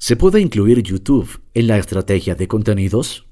¿Se puede incluir YouTube en la estrategia de contenidos?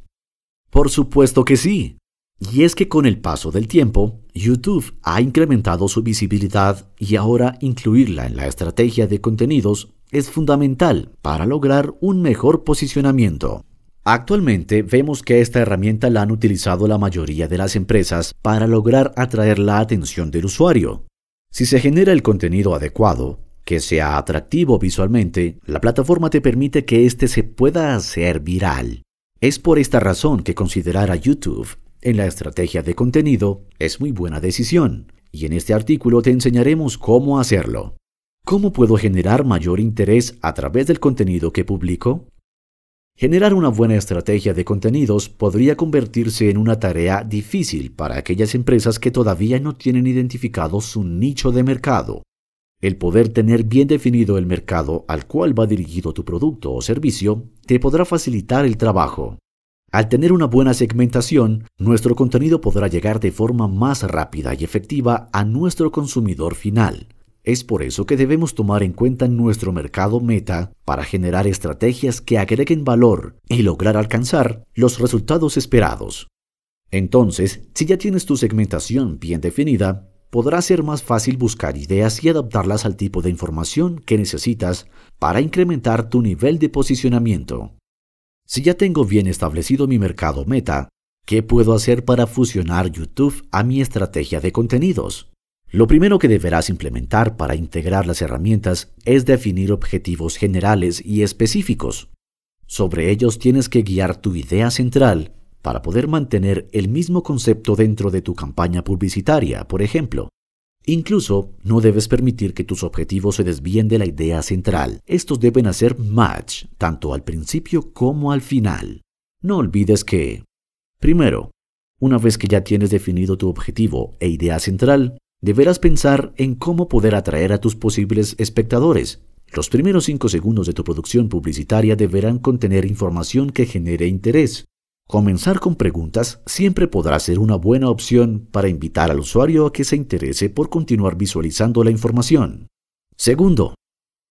Por supuesto que sí. Y es que con el paso del tiempo, YouTube ha incrementado su visibilidad y ahora incluirla en la estrategia de contenidos es fundamental para lograr un mejor posicionamiento. Actualmente vemos que esta herramienta la han utilizado la mayoría de las empresas para lograr atraer la atención del usuario. Si se genera el contenido adecuado, que sea atractivo visualmente, la plataforma te permite que éste se pueda hacer viral. Es por esta razón que considerar a YouTube en la estrategia de contenido es muy buena decisión, y en este artículo te enseñaremos cómo hacerlo. ¿Cómo puedo generar mayor interés a través del contenido que publico? Generar una buena estrategia de contenidos podría convertirse en una tarea difícil para aquellas empresas que todavía no tienen identificado su nicho de mercado. El poder tener bien definido el mercado al cual va dirigido tu producto o servicio te podrá facilitar el trabajo. Al tener una buena segmentación, nuestro contenido podrá llegar de forma más rápida y efectiva a nuestro consumidor final. Es por eso que debemos tomar en cuenta nuestro mercado meta para generar estrategias que agreguen valor y lograr alcanzar los resultados esperados. Entonces, si ya tienes tu segmentación bien definida, podrá ser más fácil buscar ideas y adaptarlas al tipo de información que necesitas para incrementar tu nivel de posicionamiento. Si ya tengo bien establecido mi mercado meta, ¿qué puedo hacer para fusionar YouTube a mi estrategia de contenidos? Lo primero que deberás implementar para integrar las herramientas es definir objetivos generales y específicos. Sobre ellos tienes que guiar tu idea central para poder mantener el mismo concepto dentro de tu campaña publicitaria, por ejemplo. Incluso no debes permitir que tus objetivos se desvíen de la idea central. Estos deben hacer match tanto al principio como al final. No olvides que, primero, una vez que ya tienes definido tu objetivo e idea central, deberás pensar en cómo poder atraer a tus posibles espectadores. Los primeros cinco segundos de tu producción publicitaria deberán contener información que genere interés. Comenzar con preguntas siempre podrá ser una buena opción para invitar al usuario a que se interese por continuar visualizando la información. Segundo,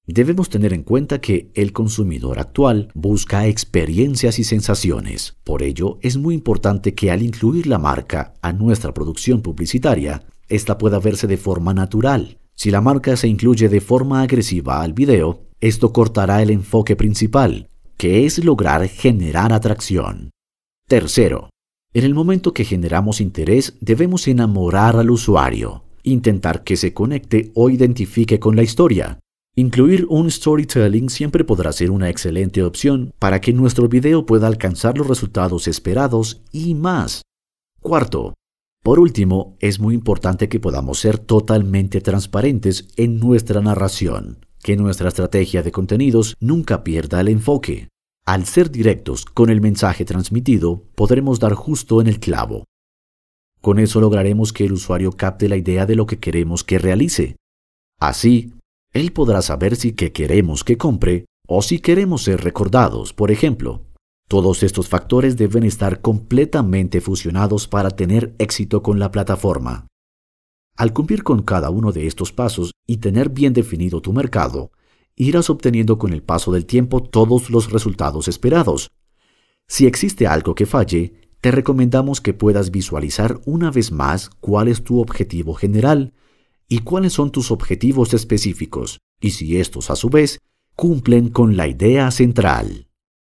debemos tener en cuenta que el consumidor actual busca experiencias y sensaciones. Por ello, es muy importante que al incluir la marca a nuestra producción publicitaria, esta pueda verse de forma natural. Si la marca se incluye de forma agresiva al video, esto cortará el enfoque principal, que es lograr generar atracción. Tercero, en el momento que generamos interés debemos enamorar al usuario, intentar que se conecte o identifique con la historia. Incluir un storytelling siempre podrá ser una excelente opción para que nuestro video pueda alcanzar los resultados esperados y más. Cuarto, por último, es muy importante que podamos ser totalmente transparentes en nuestra narración, que nuestra estrategia de contenidos nunca pierda el enfoque. Al ser directos con el mensaje transmitido, podremos dar justo en el clavo. Con eso lograremos que el usuario capte la idea de lo que queremos que realice. Así, él podrá saber si que queremos que compre o si queremos ser recordados, por ejemplo. Todos estos factores deben estar completamente fusionados para tener éxito con la plataforma. Al cumplir con cada uno de estos pasos y tener bien definido tu mercado, irás obteniendo con el paso del tiempo todos los resultados esperados. Si existe algo que falle, te recomendamos que puedas visualizar una vez más cuál es tu objetivo general y cuáles son tus objetivos específicos, y si estos a su vez cumplen con la idea central.